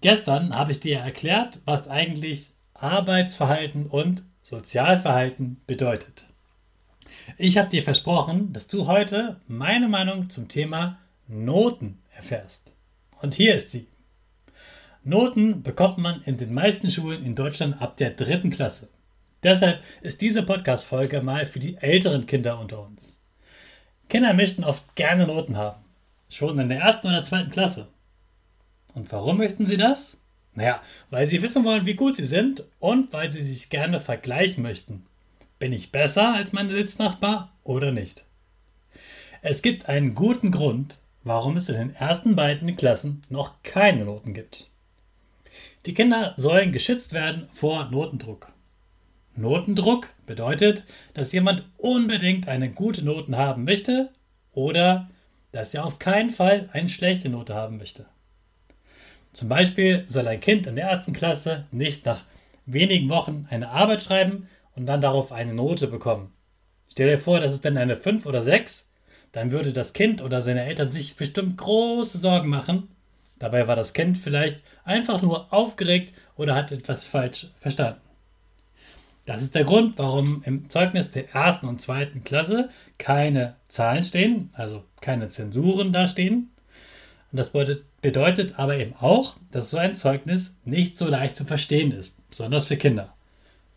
Gestern habe ich dir erklärt, was eigentlich Arbeitsverhalten und Sozialverhalten bedeutet. Ich habe dir versprochen, dass du heute meine Meinung zum Thema Noten erfährst. Und hier ist sie. Noten bekommt man in den meisten Schulen in Deutschland ab der dritten Klasse. Deshalb ist diese Podcast-Folge mal für die älteren Kinder unter uns. Kinder möchten oft gerne Noten haben. Schon in der ersten oder zweiten Klasse. Und warum möchten sie das? Naja, weil sie wissen wollen, wie gut sie sind und weil sie sich gerne vergleichen möchten. Bin ich besser als mein Sitznachbar oder nicht? Es gibt einen guten Grund, warum es in den ersten beiden Klassen noch keine Noten gibt. Die Kinder sollen geschützt werden vor Notendruck. Notendruck bedeutet, dass jemand unbedingt eine gute Note haben möchte oder dass er auf keinen Fall eine schlechte Note haben möchte. Zum Beispiel soll ein Kind in der ersten Klasse nicht nach wenigen Wochen eine Arbeit schreiben und dann darauf eine Note bekommen. Stell dir vor, das ist dann eine 5 oder 6, dann würde das Kind oder seine Eltern sich bestimmt große Sorgen machen. Dabei war das Kind vielleicht einfach nur aufgeregt oder hat etwas falsch verstanden. Das ist der Grund, warum im Zeugnis der ersten und zweiten Klasse keine Zahlen stehen, also keine Zensuren da stehen. Und das bedeutet, aber eben auch, dass so ein Zeugnis nicht so leicht zu verstehen ist, besonders für Kinder.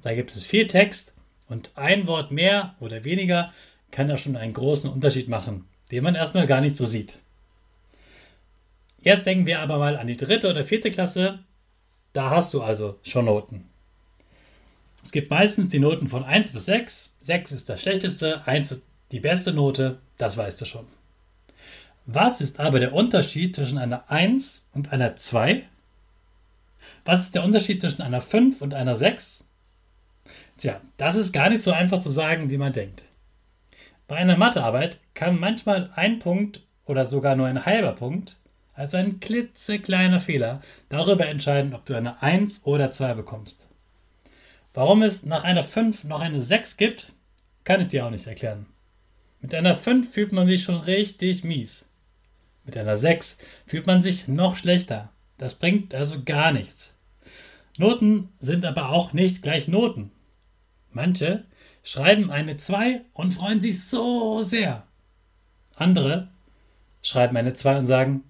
Da gibt es viel Text und ein Wort mehr oder weniger kann da schon einen großen Unterschied machen, den man erstmal gar nicht so sieht. Jetzt denken wir aber mal an die dritte oder vierte Klasse. Da hast du also schon Noten. Es gibt meistens die Noten von 1 bis 6. 6 ist das schlechteste, 1 ist die beste Note, das weißt du schon. Was ist aber der Unterschied zwischen einer 1 und einer 2? Was ist der Unterschied zwischen einer 5 und einer 6? Tja, das ist gar nicht so einfach zu sagen, wie man denkt. Bei einer Mathearbeit kann manchmal ein Punkt oder sogar nur ein halber Punkt, also ein klitzekleiner Fehler, darüber entscheiden, ob du eine 1 oder 2 bekommst. Warum es nach einer 5 noch eine 6 gibt, kann ich dir auch nicht erklären. Mit einer 5 fühlt man sich schon richtig mies. Mit einer 6 fühlt man sich noch schlechter. Das bringt also gar nichts. Noten sind aber auch nicht gleich Noten. Manche schreiben eine 2 und freuen sich so sehr. Andere schreiben eine 2 und sagen,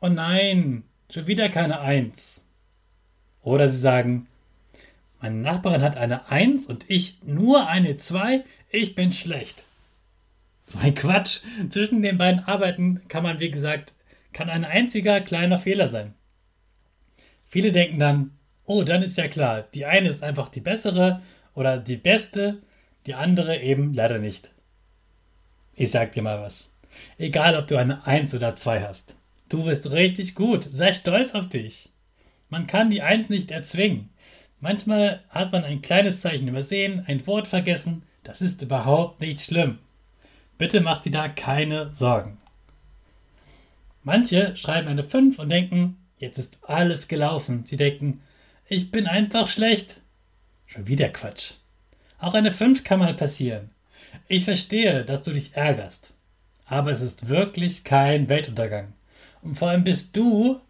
oh nein, schon wieder keine Eins. Oder sie sagen, meine Nachbarin hat eine Eins und ich nur eine Zwei, ich bin schlecht. So ein Quatsch. Zwischen den beiden Arbeiten kann man, wie gesagt, kann ein einziger kleiner Fehler sein. Viele denken dann, oh, dann ist ja klar, die eine ist einfach die bessere oder die beste, die andere eben leider nicht. Ich sag dir mal was. Egal, ob du eine Eins oder zwei hast. Du bist richtig gut. Sei stolz auf dich. Man kann die Eins nicht erzwingen. Manchmal hat man ein kleines Zeichen übersehen, ein Wort vergessen. Das ist überhaupt nicht schlimm. Bitte mach dir da keine Sorgen. Manche schreiben eine 5 und denken, jetzt ist alles gelaufen. Sie denken, ich bin einfach schlecht. Schon wieder Quatsch. Auch eine 5 kann mal passieren. Ich verstehe, dass du dich ärgerst. Aber es ist wirklich kein Weltuntergang. Und vor allem bist du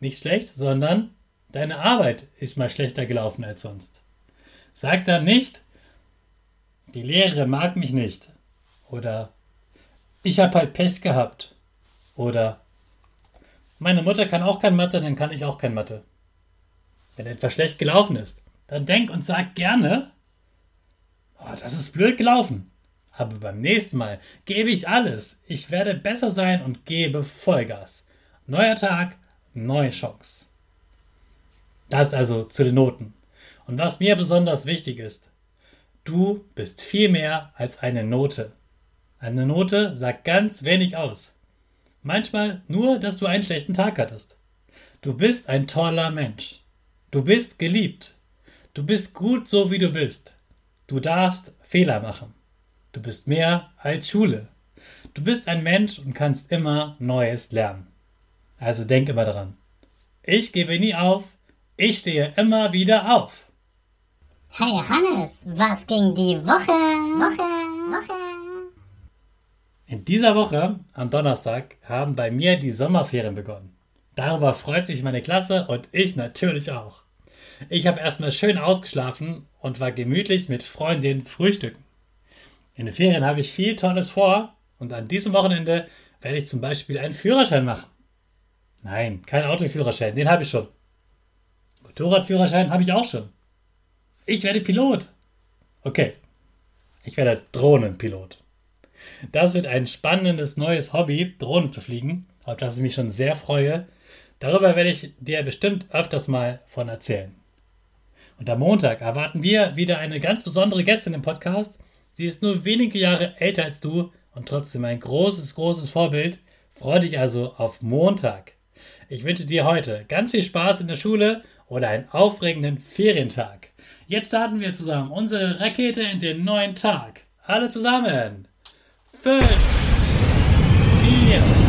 nicht schlecht, sondern deine Arbeit ist mal schlechter gelaufen als sonst. Sag dann nicht, die Lehrerin mag mich nicht. Oder ich habe halt Pech gehabt. Oder meine Mutter kann auch kein Mathe, dann kann ich auch kein Mathe. Wenn etwas schlecht gelaufen ist, dann denk und sag gerne, oh, das ist blöd gelaufen. Aber beim nächsten Mal gebe ich alles. Ich werde besser sein und gebe Vollgas. Neuer Tag, neue Chance. Das also zu den Noten. Und was mir besonders wichtig ist, du bist viel mehr als eine Note. Eine Note sagt ganz wenig aus. Manchmal nur, dass du einen schlechten Tag hattest. Du bist ein toller Mensch. Du bist geliebt. Du bist gut so, wie du bist. Du darfst Fehler machen. Du bist mehr als Schule. Du bist ein Mensch und kannst immer Neues lernen. Also denk immer dran. Ich gebe nie auf. Ich stehe immer wieder auf. Hey Hannes, was ging die Woche? Woche, Woche. In dieser Woche, am Donnerstag, haben bei mir die Sommerferien begonnen. Darüber freut sich meine Klasse und ich natürlich auch. Ich habe erstmal schön ausgeschlafen und war gemütlich mit Freundinnen frühstücken. In den Ferien habe ich viel Tolles vor und an diesem Wochenende werde ich zum Beispiel einen Führerschein machen. Nein, kein Autoführerschein, den habe ich schon. Motorradführerschein habe ich auch schon. Ich werde Pilot. Okay, ich werde Drohnenpilot. Das wird ein spannendes neues Hobby, Drohnen zu fliegen, auf das ich mich schon sehr freue. Darüber werde ich dir bestimmt öfters mal von erzählen. Und am Montag erwarten wir wieder eine ganz besondere Gästin im Podcast. Sie ist nur wenige Jahre älter als du und trotzdem ein großes, großes Vorbild. Freue dich also auf Montag. Ich wünsche dir heute ganz viel Spaß in der Schule oder einen aufregenden Ferientag. Jetzt starten wir zusammen unsere Rakete in den neuen Tag. Alle zusammen. Bastante. Minha.